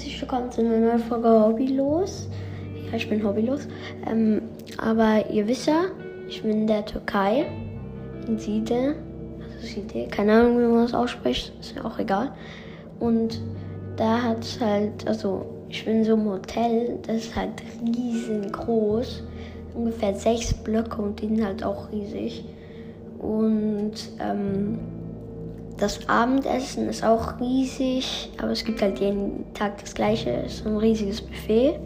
herzlich willkommen zu einer neuen Folge Hobbylos. Ja, ich bin hobbylos. Ähm, aber ihr wisst ja, ich bin in der Türkei, in Side. Also Side, keine Ahnung, wie man das ausspricht, ist ja auch egal. Und da hat es halt, also ich bin in so einem Hotel, das ist halt riesengroß. Ungefähr sechs Blöcke und die sind halt auch riesig. Und ähm, das Abendessen ist auch riesig, aber es gibt halt jeden Tag das gleiche. Es ist ein riesiges Buffet.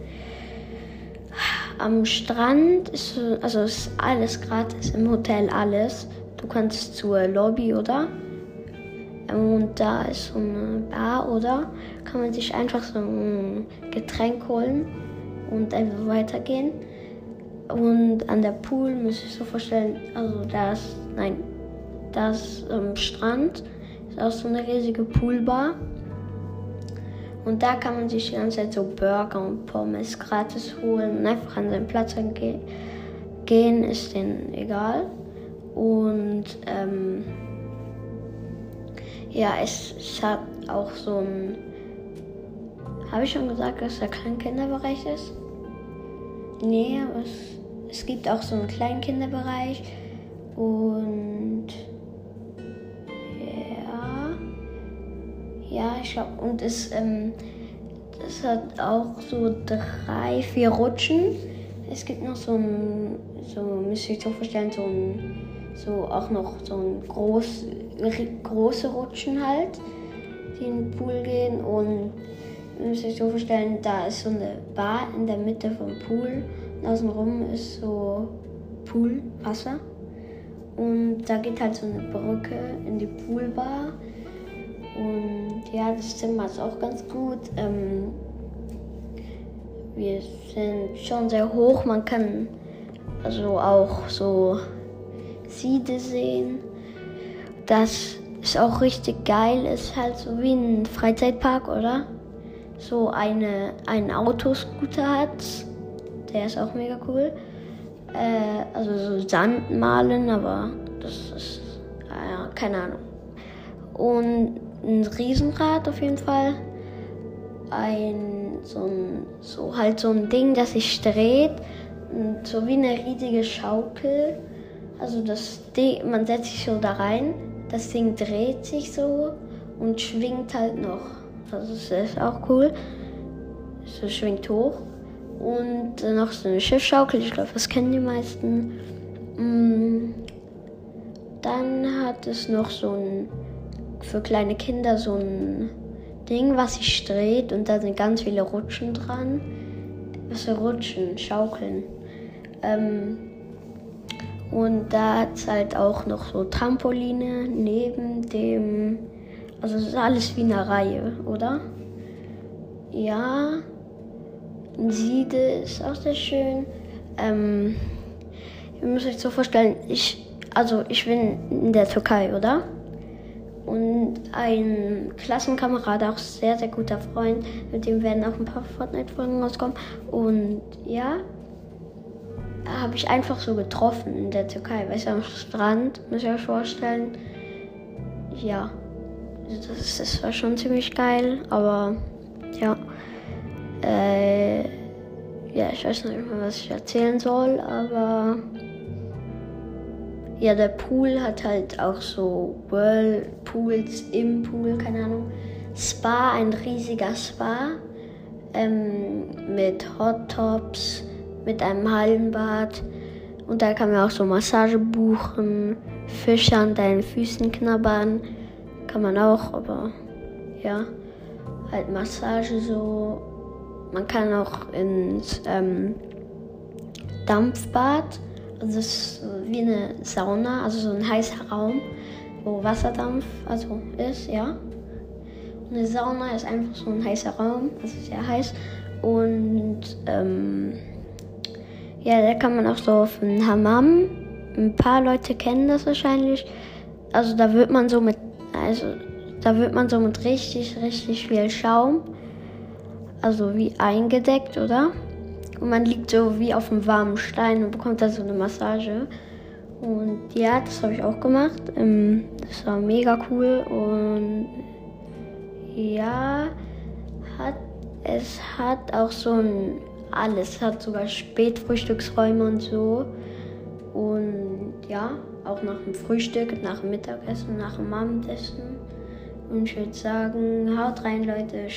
Am Strand ist also ist alles gratis im Hotel alles. Du kannst zur Lobby oder und da ist so eine Bar oder kann man sich einfach so ein Getränk holen und einfach weitergehen. Und an der Pool muss ich so vorstellen, also da ist, nein, das ähm, Strand ist auch so eine riesige Poolbar. Und da kann man sich die ganze Zeit so Burger und Pommes gratis holen und einfach an seinen Platz ge gehen, ist denen egal. Und ähm, ja, es, es, hat auch so ein. Habe ich schon gesagt, dass der Kleinkinderbereich ist? Nee, aber es, es gibt auch so einen Kleinkinderbereich und Glaube, und es, ähm, das hat auch so drei, vier Rutschen. Es gibt noch so ein, so müsste ich so vorstellen, so ein, so auch noch so ein groß, große Rutschen halt, die in den Pool gehen. Und müsste ich so vorstellen, da ist so eine Bar in der Mitte vom Pool. Und außenrum ist so Poolwasser. Und da geht halt so eine Brücke in die Poolbar und ja, das Zimmer ist auch ganz gut. Ähm, wir sind schon sehr hoch. Man kann also auch so Siede sehen. Das ist auch richtig geil. Ist halt so wie ein Freizeitpark, oder? So eine, ein Autoscooter hat. Der ist auch mega cool. Äh, also so Sand malen, aber das ist, äh, keine Ahnung. Und ein Riesenrad auf jeden Fall. Ein so, ein so halt so ein Ding, das sich dreht. So wie eine riesige Schaukel. Also das Ding, man setzt sich so da rein. Das Ding dreht sich so und schwingt halt noch. Also das ist auch cool. So schwingt hoch. Und noch so eine Schiffschaukel, ich glaube, das kennen die meisten. Mm. Dann hat es noch so ein für kleine Kinder so ein Ding, was sich dreht und da sind ganz viele Rutschen dran. Was für Rutschen, Schaukeln. Ähm, und da hat es halt auch noch so Trampoline neben dem. Also es ist alles wie eine Reihe, oder? Ja. Siede ist auch sehr schön. Ähm, ihr müsst euch so vorstellen, ich, also ich bin in der Türkei, oder? Ein Klassenkamerad, auch sehr, sehr guter Freund, mit dem werden auch ein paar Fortnite-Folgen rauskommen. Und ja, habe ich einfach so getroffen in der Türkei, weißt du, am Strand, muss ich euch vorstellen. Ja, das, das war schon ziemlich geil, aber ja. Äh, ja, ich weiß nicht mehr, was ich erzählen soll, aber ja, der Pool hat halt auch so Whirlpools im Pool, keine Ahnung. Spa, ein riesiger Spa ähm, mit Hot Tops, mit einem Hallenbad. Und da kann man auch so Massage buchen, Fische an deinen Füßen knabbern. Kann man auch, aber ja, halt Massage so. Man kann auch ins ähm, Dampfbad das ist wie eine Sauna, also so ein heißer Raum, wo Wasserdampf also ist, ja. Eine Sauna ist einfach so ein heißer Raum, also sehr heiß. Und ähm, ja, da kann man auch so auf einen Hammam. Ein paar Leute kennen das wahrscheinlich. Also da wird man so mit, also da wird man so mit richtig, richtig viel Schaum, also wie eingedeckt, oder? Und man liegt so wie auf einem warmen Stein und bekommt da so eine Massage. Und ja, das habe ich auch gemacht. Ähm, das war mega cool. Und ja, hat, Es hat auch so ein alles, es hat sogar Spätfrühstücksräume und so. Und ja, auch nach dem Frühstück, nach dem Mittagessen, nach dem Abendessen. Und ich würde sagen, haut rein, Leute.